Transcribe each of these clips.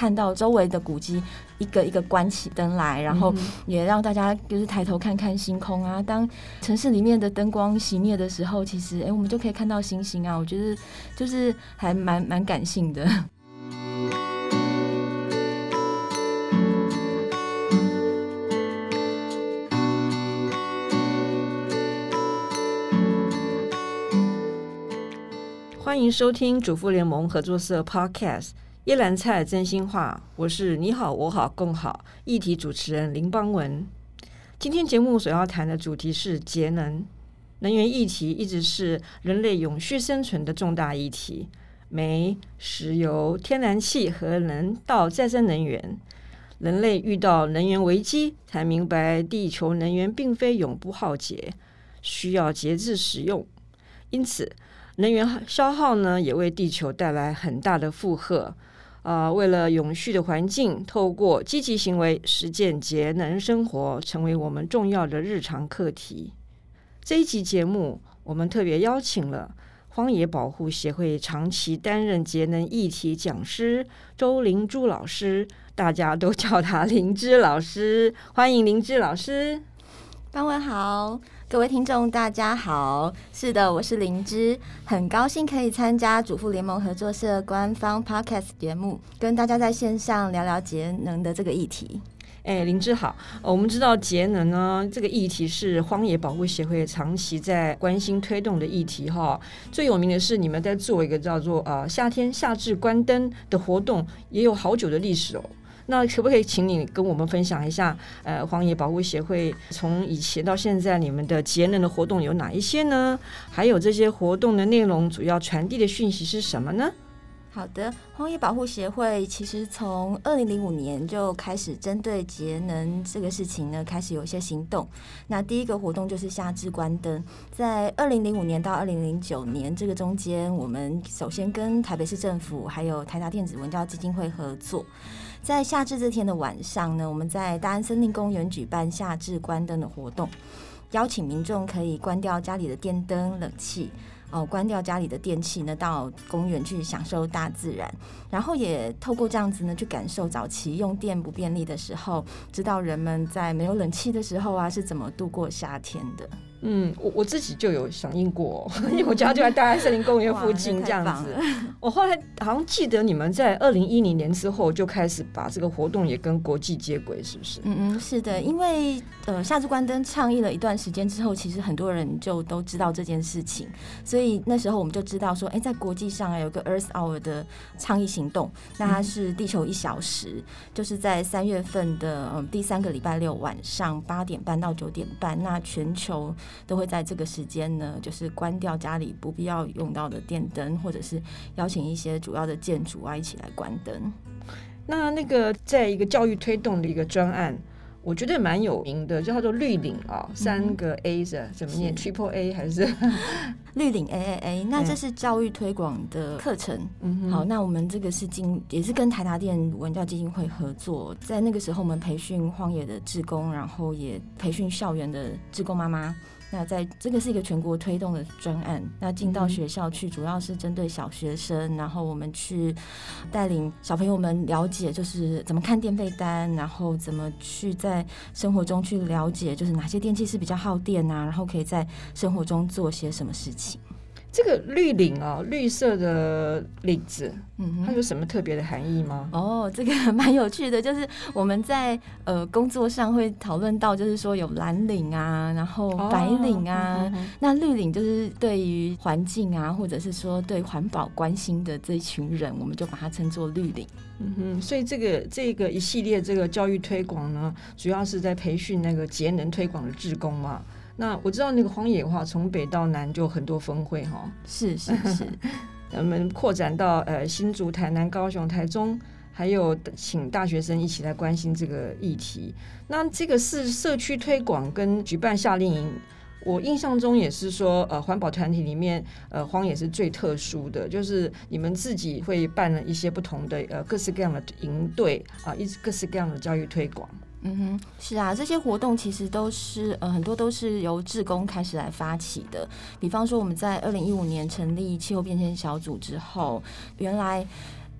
看到周围的古迹一个一个关起灯来，然后也让大家就是抬头看看星空啊。当城市里面的灯光熄灭的时候，其实哎，我们就可以看到星星啊。我觉得就是还蛮蛮感性的。欢迎收听主妇联盟合作社 Podcast《叶兰菜真心话》，我是你好我好共好议题主持人林邦文。今天节目所要谈的主题是节能。能源议题一直是人类永续生存的重大议题。煤、石油、天然气、核能到再生能源，人类遇到能源危机，才明白地球能源并非永不耗竭，需要节制使用。因此，能源消耗呢，也为地球带来很大的负荷。啊、呃，为了永续的环境，透过积极行为实践节能生活，成为我们重要的日常课题。这一集节目，我们特别邀请了荒野保护协会长期担任节能议题讲师周灵珠老师，大家都叫他灵芝老师，欢迎灵芝老师。邦文好。各位听众，大家好。是的，我是灵芝，很高兴可以参加主妇联盟合作社官方 Podcast 节目，跟大家在线上聊聊节能的这个议题。哎，灵芝好。我们知道节能呢，这个议题是荒野保护协会长期在关心推动的议题哈。最有名的是你们在做一个叫做呃夏天夏至关灯的活动，也有好久的历史哦。那可不可以请你跟我们分享一下，呃，荒野保护协会从以前到现在，你们的节能的活动有哪一些呢？还有这些活动的内容主要传递的讯息是什么呢？好的，荒野保护协会其实从二零零五年就开始针对节能这个事情呢，开始有一些行动。那第一个活动就是夏至关灯，在二零零五年到二零零九年这个中间，我们首先跟台北市政府还有台达电子文教基金会合作。在夏至这天的晚上呢，我们在大安森林公园举办夏至关灯的活动，邀请民众可以关掉家里的电灯、冷气，哦，关掉家里的电器呢，到公园去享受大自然，然后也透过这样子呢，去感受早期用电不便利的时候，知道人们在没有冷气的时候啊，是怎么度过夏天的。嗯，我我自己就有响应过，因为我家就在大安森林公园附近这样子。我后来好像记得你们在二零一零年之后就开始把这个活动也跟国际接轨，是不是？嗯嗯，是的，因为呃夏至关灯倡议了一段时间之后，其实很多人就都知道这件事情，所以那时候我们就知道说，哎，在国际上有个 Earth Hour 的倡议行动，那它是地球一小时，嗯、就是在三月份的嗯第三个礼拜六晚上八点半到九点半，那全球。都会在这个时间呢，就是关掉家里不必要用到的电灯，或者是邀请一些主要的建筑啊一起来关灯。那那个在一个教育推动的一个专案，我觉得蛮有名的，就叫做绿领啊、哦，三个 A 是怎么念？Triple A 还是 绿领 A A A？那这是教育推广的课程。嗯，好，那我们这个是经也是跟台达电文教基金会合作，在那个时候我们培训荒野的志工，然后也培训校园的志工妈妈。那在这个是一个全国推动的专案，那进到学校去，主要是针对小学生，然后我们去带领小朋友们了解，就是怎么看电费单，然后怎么去在生活中去了解，就是哪些电器是比较耗电啊，然后可以在生活中做些什么事情。这个绿领啊，绿色的领子，嗯，它有什么特别的含义吗？哦，这个蛮有趣的，就是我们在呃工作上会讨论到，就是说有蓝领啊，然后白领啊，哦、那绿领就是对于环境啊，或者是说对环保关心的这一群人，我们就把它称作绿领。嗯哼，所以这个这个一系列这个教育推广呢，主要是在培训那个节能推广的志工嘛。那我知道那个荒野的话，从北到南就很多峰会哈，是是是，我们扩展到呃新竹、台南、高雄、台中，还有请大学生一起来关心这个议题。那这个是社区推广跟举办夏令营，我印象中也是说，呃，环保团体里面，呃，荒野是最特殊的，就是你们自己会办了一些不同的呃各式各样的营队啊，一直各式各样的教育推广。嗯哼，是啊，这些活动其实都是呃很多都是由志工开始来发起的。比方说，我们在二零一五年成立气候变迁小组之后，原来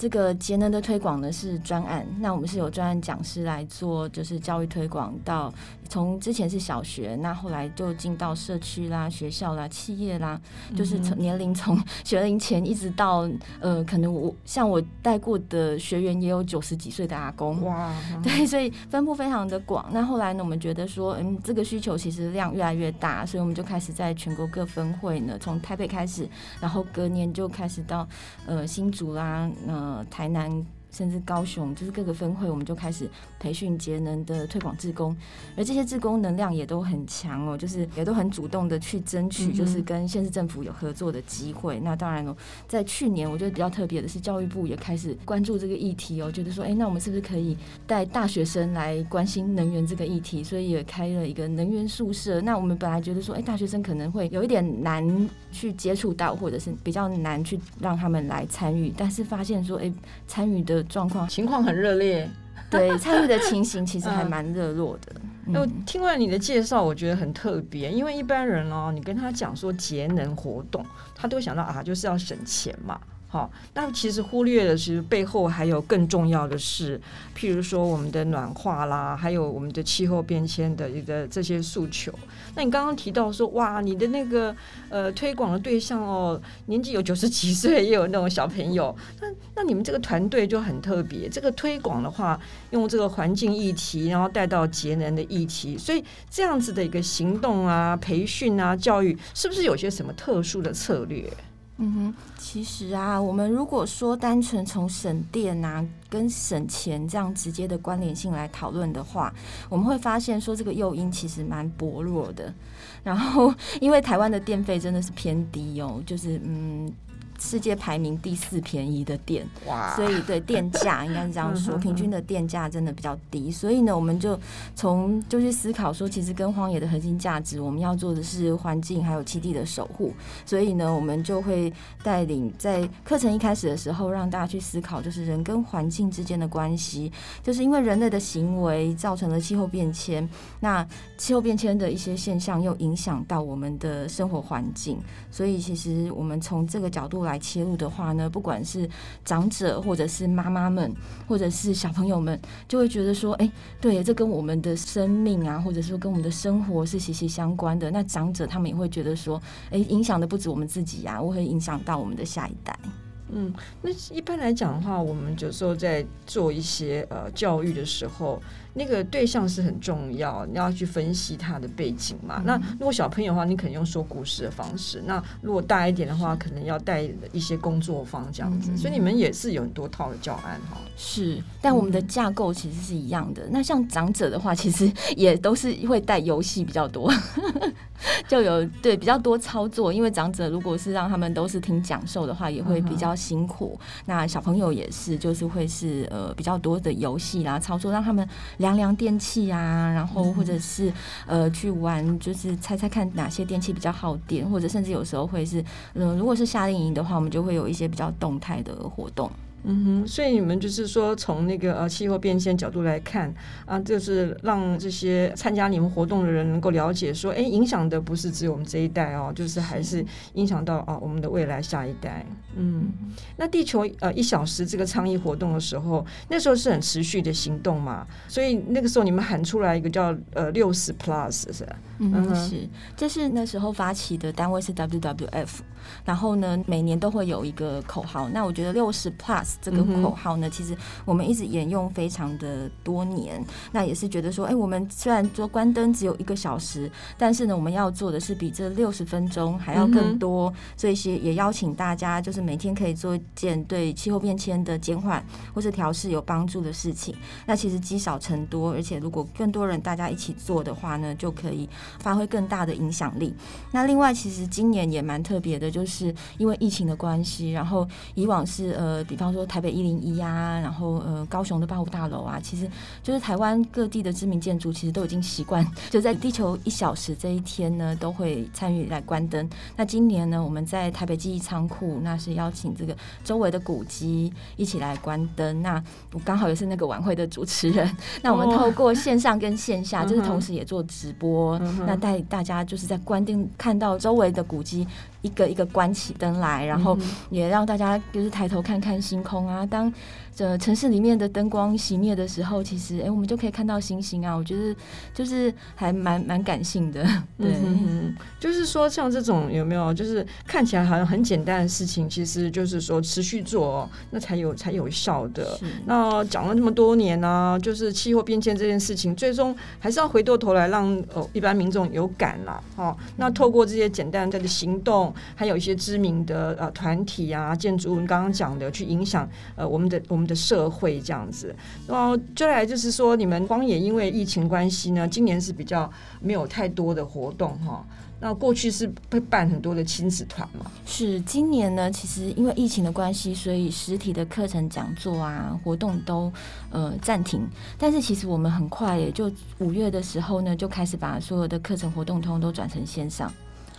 这个节能的推广呢是专案，那我们是有专案讲师来做，就是教育推广到从之前是小学，那后来就进到社区啦、学校啦、企业啦，就是从年龄从学龄前一直到呃，可能我像我带过的学员也有九十几岁的阿公哇，对，所以分布非常的广。那后来呢，我们觉得说，嗯，这个需求其实量越来越大，所以我们就开始在全国各分会呢，从台北开始，然后隔年就开始到呃新竹啦，呃。呃，台南。甚至高雄，就是各个分会，我们就开始培训节能的推广志工，而这些志工能量也都很强哦，就是也都很主动的去争取，就是跟县市政府有合作的机会。嗯、那当然了，在去年我觉得比较特别的是，教育部也开始关注这个议题哦，觉得说，哎、欸，那我们是不是可以带大学生来关心能源这个议题？所以也开了一个能源宿舍。那我们本来觉得说，哎、欸，大学生可能会有一点难去接触到，或者是比较难去让他们来参与，但是发现说，哎、欸，参与的。状况情况很热烈，对参与的情形其实还 蛮热络的。那、嗯、听完你的介绍，我觉得很特别，因为一般人哦，你跟他讲说节能活动，他都会想到啊，就是要省钱嘛。好，那其实忽略了，其实背后还有更重要的事，譬如说我们的暖化啦，还有我们的气候变迁的一个这些诉求。那你刚刚提到说，哇，你的那个呃推广的对象哦，年纪有九十几岁，也有那种小朋友。那那你们这个团队就很特别，这个推广的话，用这个环境议题，然后带到节能的议题，所以这样子的一个行动啊、培训啊、教育，是不是有些什么特殊的策略？嗯哼，其实啊，我们如果说单纯从省电啊跟省钱这样直接的关联性来讨论的话，我们会发现说这个诱因其实蛮薄弱的。然后，因为台湾的电费真的是偏低哦，就是嗯。世界排名第四便宜的店，哇！所以对电价应该是这样说，平均的电价真的比较低。所以呢，我们就从就去思考说，其实跟荒野的核心价值，我们要做的是环境还有栖地的守护。所以呢，我们就会带领在课程一开始的时候，让大家去思考，就是人跟环境之间的关系，就是因为人类的行为造成了气候变迁，那气候变迁的一些现象又影响到我们的生活环境。所以，其实我们从这个角度来。来切入的话呢，不管是长者，或者是妈妈们，或者是小朋友们，就会觉得说，哎，对，这跟我们的生命啊，或者说跟我们的生活是息息相关的。那长者他们也会觉得说，哎，影响的不止我们自己呀，我会影响到我们的下一代。嗯，那一般来讲的话，我们有时候在做一些呃教育的时候。那个对象是很重要，你要去分析他的背景嘛。嗯、那如果小朋友的话，你可能用说故事的方式；那如果大一点的话，可能要带一些工作坊这样子。嗯、所以你们也是有很多套的教案哈。是，但我们的架构其实是一样的。嗯、那像长者的话，其实也都是会带游戏比较多，就有对比较多操作。因为长者如果是让他们都是听讲授的话，也会比较辛苦。那小朋友也是，就是会是呃比较多的游戏啦操作，让他们。量量电器啊，然后或者是呃去玩，就是猜猜看哪些电器比较耗电，或者甚至有时候会是，嗯、如果是夏令营的话，我们就会有一些比较动态的活动。嗯哼，所以你们就是说，从那个呃气候变迁角度来看啊，就是让这些参加你们活动的人能够了解说，哎，影响的不是只有我们这一代哦，就是还是影响到啊我们的未来下一代。嗯，那地球呃一小时这个倡议活动的时候，那时候是很持续的行动嘛，所以那个时候你们喊出来一个叫呃六十 plus 是吧？嗯，是，这是那时候发起的单位是 WWF，然后呢每年都会有一个口号，那我觉得六十 plus。这个口号呢，其实我们一直沿用非常的多年。那也是觉得说，哎，我们虽然说关灯只有一个小时，但是呢，我们要做的是比这六十分钟还要更多。所以，也邀请大家，就是每天可以做一件对气候变迁的减缓或是调试有帮助的事情。那其实积少成多，而且如果更多人大家一起做的话呢，就可以发挥更大的影响力。那另外，其实今年也蛮特别的，就是因为疫情的关系，然后以往是呃，比方说。台北一零一啊，然后呃，高雄的八五大楼啊，其实就是台湾各地的知名建筑，其实都已经习惯 就在地球一小时这一天呢，都会参与来关灯。那今年呢，我们在台北记忆仓库，那是邀请这个周围的古迹一起来关灯。那我刚好也是那个晚会的主持人，那我们透过线上跟线下，就是同时也做直播，那带大家就是在关灯看到周围的古迹。一个一个关起灯来，然后也让大家就是抬头看看星空啊。当这城市里面的灯光熄灭的时候，其实哎、欸，我们就可以看到星星啊。我觉得就是还蛮蛮感性的。对，嗯，就是说像这种有没有，就是看起来好像很简单的事情，其实就是说持续做，那才有才有效的。那讲了这么多年呢、啊，就是气候变迁这件事情，最终还是要回过头来让哦一般民众有感啦。哦，那透过这些简单的行动，还有一些知名的呃团体啊、建筑物，刚刚讲的去影响呃我们的我们我们的社会这样子。然后接下来就是说，你们荒野因为疫情关系呢，今年是比较没有太多的活动哈。那过去是会办很多的亲子团嘛？是，今年呢，其实因为疫情的关系，所以实体的课程、讲座啊、活动都呃暂停。但是其实我们很快也就五月的时候呢，就开始把所有的课程活动通通都转成线上。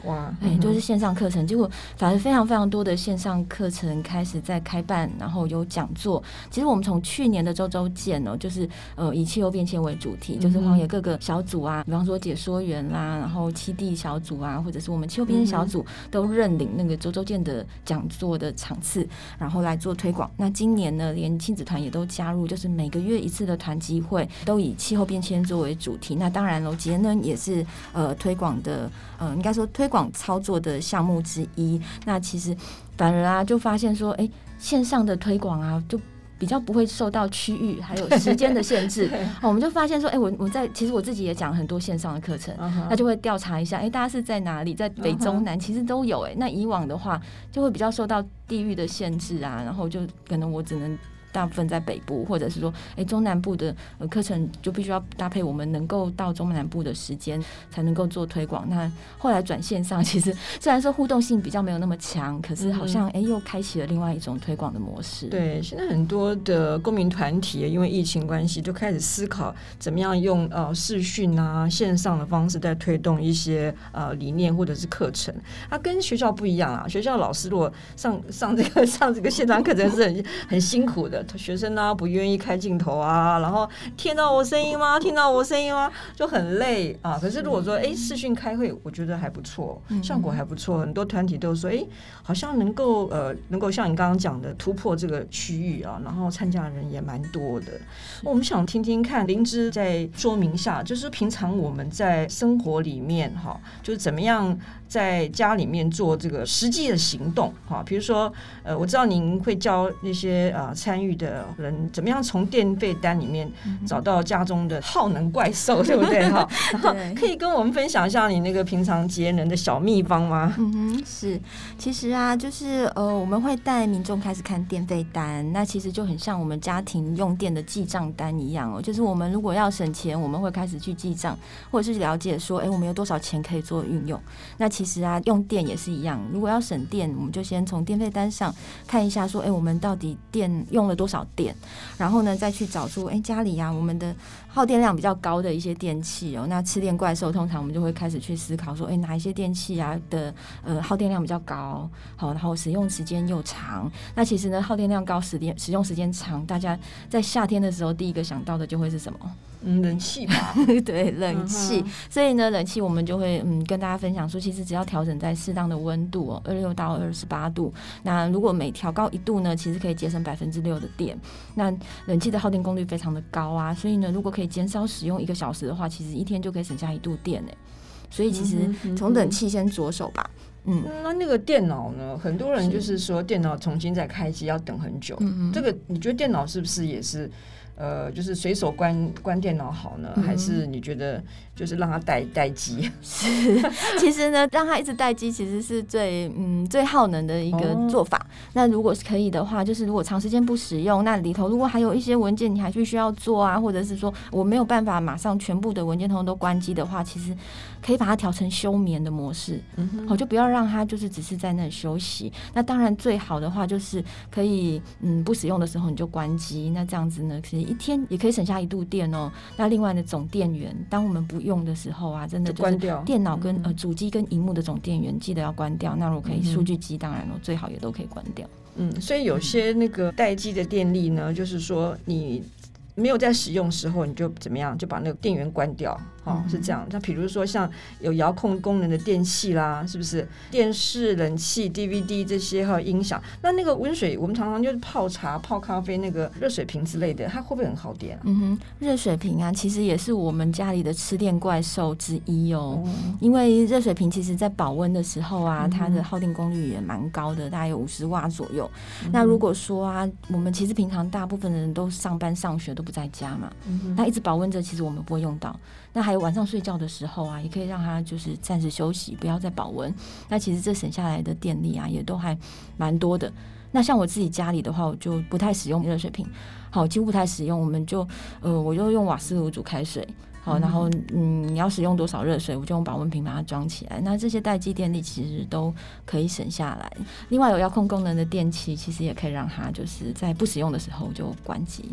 哇，哎、嗯，就是线上课程，结果反而非常非常多的线上课程开始在开办，然后有讲座。其实我们从去年的周周见哦，就是呃以气候变迁为主题，就是荒野各个小组啊，比方说解说员啦，然后七地小组啊，或者是我们气候变迁小组都认领那个周周见的讲座的场次，然后来做推广。那今年呢，连亲子团也都加入，就是每个月一次的团集会都以气候变迁作为主题。那当然喽，节能也是呃推广的，呃应该说推。广操作的项目之一，那其实反而啊，就发现说，哎、欸，线上的推广啊，就比较不会受到区域还有时间的限制。哦，我们就发现说，哎、欸，我我在其实我自己也讲很多线上的课程，那就会调查一下，哎、欸，大家是在哪里，在北中南，其实都有。哎，那以往的话，就会比较受到地域的限制啊，然后就可能我只能。大部分在北部，或者是说，哎，中南部的呃课程就必须要搭配我们能够到中南部的时间，才能够做推广。那后来转线上，其实虽然说互动性比较没有那么强，可是好像哎又开启了另外一种推广的模式。对，现在很多的公民团体因为疫情关系，就开始思考怎么样用呃视讯啊线上的方式在推动一些呃理念或者是课程。它、啊、跟学校不一样啊，学校老师如果上上这个 上这个线上课程是很很辛苦的。学生呢、啊、不愿意开镜头啊，然后听到我声音吗？听到我声音吗？就很累啊。可是如果说哎视讯开会，我觉得还不错，效果还不错。很多团体都说哎，好像能够呃能够像你刚刚讲的突破这个区域啊，然后参加的人也蛮多的。我们想听听看灵芝在说明下，就是平常我们在生活里面哈，就是怎么样在家里面做这个实际的行动哈。比如说呃，我知道您会教那些啊参与。的人怎么样从电费单里面找到家中的耗能怪兽，对不对 哈？然后可以跟我们分享一下你那个平常节能的小秘方吗？嗯哼，是，其实啊，就是呃，我们会带民众开始看电费单，那其实就很像我们家庭用电的记账单一样哦。就是我们如果要省钱，我们会开始去记账，或者是了解说，哎，我们有多少钱可以做运用。那其实啊，用电也是一样，如果要省电，我们就先从电费单上看一下，说，哎，我们到底电用了多少电，然后呢，再去找出哎家里呀、我们的耗电量比较高的一些电器哦，那吃电怪兽通常我们就会开始去思考说，哎哪一些电器啊的呃耗电量比较高，好，然后使用时间又长。那其实呢，耗电量高、使电使用时间长，大家在夏天的时候第一个想到的就会是什么？嗯，冷气吧，对，冷气。所以呢，冷气我们就会嗯跟大家分享说，其实只要调整在适当的温度哦，二六到二十八度。那如果每调高一度呢，其实可以节省百分之六的电。那冷气的耗电功率非常的高啊，所以呢，如果可以减少使用一个小时的话，其实一天就可以省下一度电呢。所以其实从冷气先着手吧。嗯，那那个电脑呢？很多人就是说电脑重新再开机要等很久。嗯，这个你觉得电脑是不是也是？呃，就是随手关关电脑好呢，还是你觉得就是让它待待机？是，其实呢，让它一直待机其实是最嗯最耗能的一个做法。哦、那如果是可以的话，就是如果长时间不使用，那里头如果还有一些文件你还必须要做啊，或者是说我没有办法马上全部的文件通通都关机的话，其实可以把它调成休眠的模式。好，就不要让它就是只是在那里休息。那当然最好的话就是可以嗯不使用的时候你就关机。那这样子呢，可以。一天也可以省下一度电哦。那另外的总电源，当我们不用的时候啊，真的就是电脑跟呃主机跟荧幕的总电源记得要关掉。那如果可以数据机，当然了，最好也都可以关掉。嗯，所以有些那个待机的电力呢，就是说你没有在使用时候，你就怎么样，就把那个电源关掉。哦，是这样。那比如说像有遥控功能的电器啦，是不是？电视、冷气、DVD 这些还有音响。那那个温水，我们常常就是泡茶、泡咖啡那个热水瓶之类的，它会不会很耗电啊？嗯哼，热水瓶啊，其实也是我们家里的吃电怪兽之一哦。因为热水瓶其实在保温的时候啊，它的耗电功率也蛮高的，大概有五十瓦左右。那如果说啊，我们其实平常大部分的人都上班上学都不在家嘛，那一直保温着，其实我们不会用到。那还有晚上睡觉的时候啊，也可以让它就是暂时休息，不要再保温。那其实这省下来的电力啊，也都还蛮多的。那像我自己家里的话，我就不太使用热水瓶，好，几乎不太使用。我们就呃，我就用瓦斯炉煮开水，好，然后嗯，你要使用多少热水，我就用保温瓶把它装起来。那这些待机电力其实都可以省下来。另外有遥控功能的电器，其实也可以让它就是在不使用的时候就关机。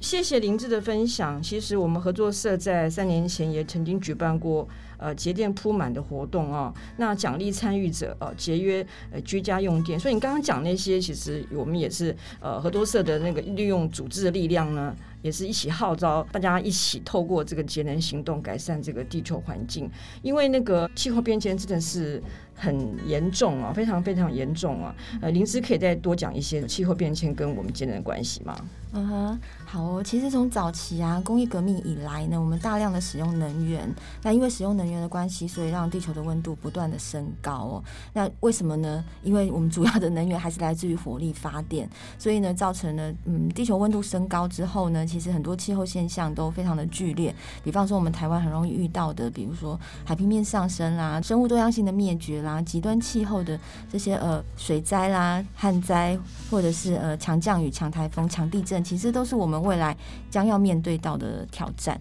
谢谢林志的分享。其实我们合作社在三年前也曾经举办过呃节电铺满的活动啊，那奖励参与者呃节约呃居家用电。所以你刚刚讲那些，其实我们也是呃合作社的那个利用组织的力量呢，也是一起号召大家一起透过这个节能行动改善这个地球环境。因为那个气候变迁真的是很严重啊，非常非常严重啊。呃，玲芝可以再多讲一些气候变迁跟我们节能的关系吗？嗯哼，好哦。其实从早期啊，工业革命以来呢，我们大量的使用能源，那因为使用能源的关系，所以让地球的温度不断的升高哦。那为什么呢？因为我们主要的能源还是来自于火力发电，所以呢，造成了嗯，地球温度升高之后呢，其实很多气候现象都非常的剧烈。比方说，我们台湾很容易遇到的，比如说海平面上升啦、生物多样性的灭绝啦、极端气候的这些呃水灾啦、旱灾，或者是呃强降雨、强台风、强地震。其实都是我们未来将要面对到的挑战。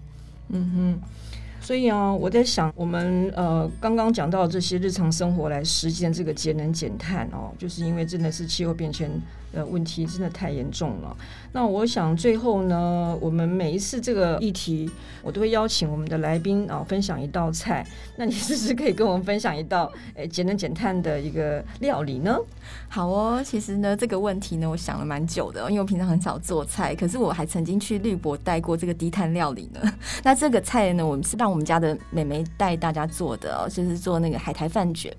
嗯哼，所以啊，我在想，我们呃刚刚讲到这些日常生活来实现这个节能减碳哦，就是因为真的是气候变迁。呃，问题真的太严重了。那我想最后呢，我们每一次这个议题，我都会邀请我们的来宾啊，分享一道菜。那你是不是可以跟我们分享一道诶节能减碳的一个料理呢？好哦，其实呢这个问题呢，我想了蛮久的，因为我平常很少做菜，可是我还曾经去绿博带过这个低碳料理呢。那这个菜呢，我们是让我们家的美眉带大家做的哦，就是做那个海苔饭卷。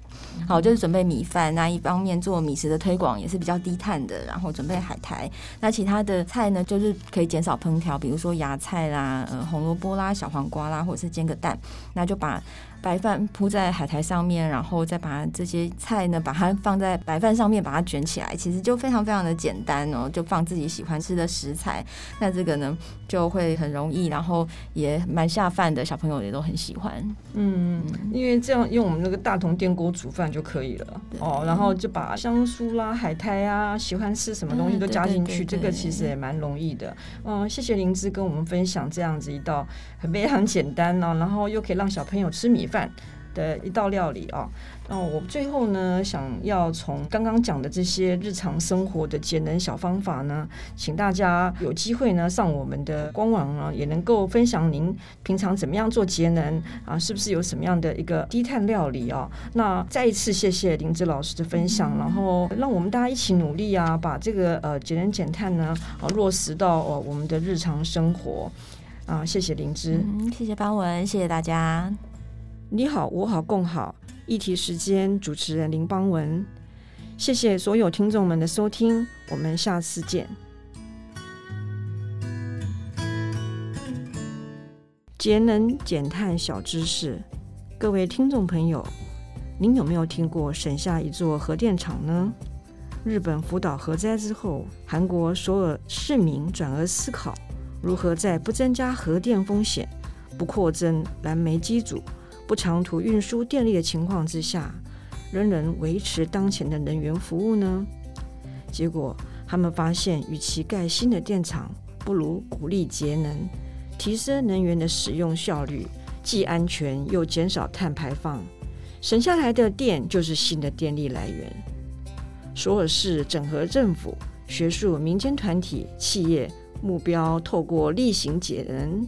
好，就是准备米饭，那一方面做米食的推广也是比较低碳的。然后准备海苔，那其他的菜呢，就是可以减少烹调，比如说芽菜啦、呃红萝卜啦、小黄瓜啦，或者是煎个蛋，那就把。白饭铺在海苔上面，然后再把这些菜呢，把它放在白饭上面，把它卷起来，其实就非常非常的简单哦，就放自己喜欢吃的食材，那这个呢就会很容易，然后也蛮下饭的，小朋友也都很喜欢。嗯，因为这样用我们那个大铜电锅煮饭就可以了。哦，然后就把香酥啦、海苔啊，喜欢吃什么东西都加进去，这个其实也蛮容易的。嗯，谢谢灵芝跟我们分享这样子一道很非常简单呢，然后又可以让小朋友吃米饭的一道料理啊，那我最后呢，想要从刚刚讲的这些日常生活的节能小方法呢，请大家有机会呢上我们的官网啊，也能够分享您平常怎么样做节能啊，是不是有什么样的一个低碳料理啊？那再一次谢谢林芝老师的分享，然后让我们大家一起努力啊，把这个呃节能减碳呢啊落实到哦我们的日常生活啊，谢谢林芝，嗯，谢谢邦文，谢谢大家。你好，我好，共好。议题时间，主持人林邦文。谢谢所有听众们的收听，我们下次见。节能减碳小知识，各位听众朋友，您有没有听过省下一座核电厂呢？日本福岛核灾之后，韩国所有市民转而思考，如何在不增加核电风险、不扩增燃煤机组。不长途运输电力的情况之下，仍能维持当前的能源服务呢？结果他们发现，与其盖新的电厂，不如鼓励节能，提升能源的使用效率，既安全又减少碳排放，省下来的电就是新的电力来源。首尔市整合政府、学术、民间团体、企业，目标透过厉行节能，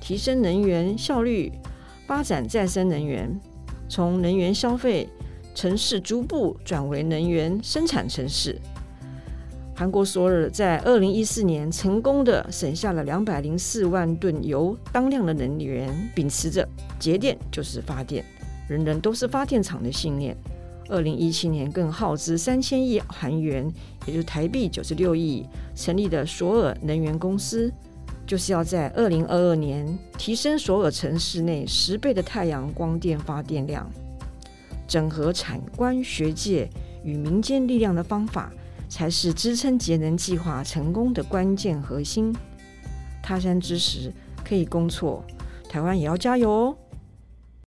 提升能源效率。发展再生能源，从能源消费城市逐步转为能源生产城市。韩国索尔在二零一四年成功的省下了两百零四万吨油当量的能源，秉持着节电就是发电，人人都是发电厂的信念。二零一七年更耗资三千亿韩元，也就是台币九十六亿，成立的索尔能源公司，就是要在二零二二年提升所有城市内十倍的太阳光电发电量。整合产官学界与民间力量的方法，才是支撑节能计划成功的关键核心。他山之石可以攻错，台湾也要加油哦！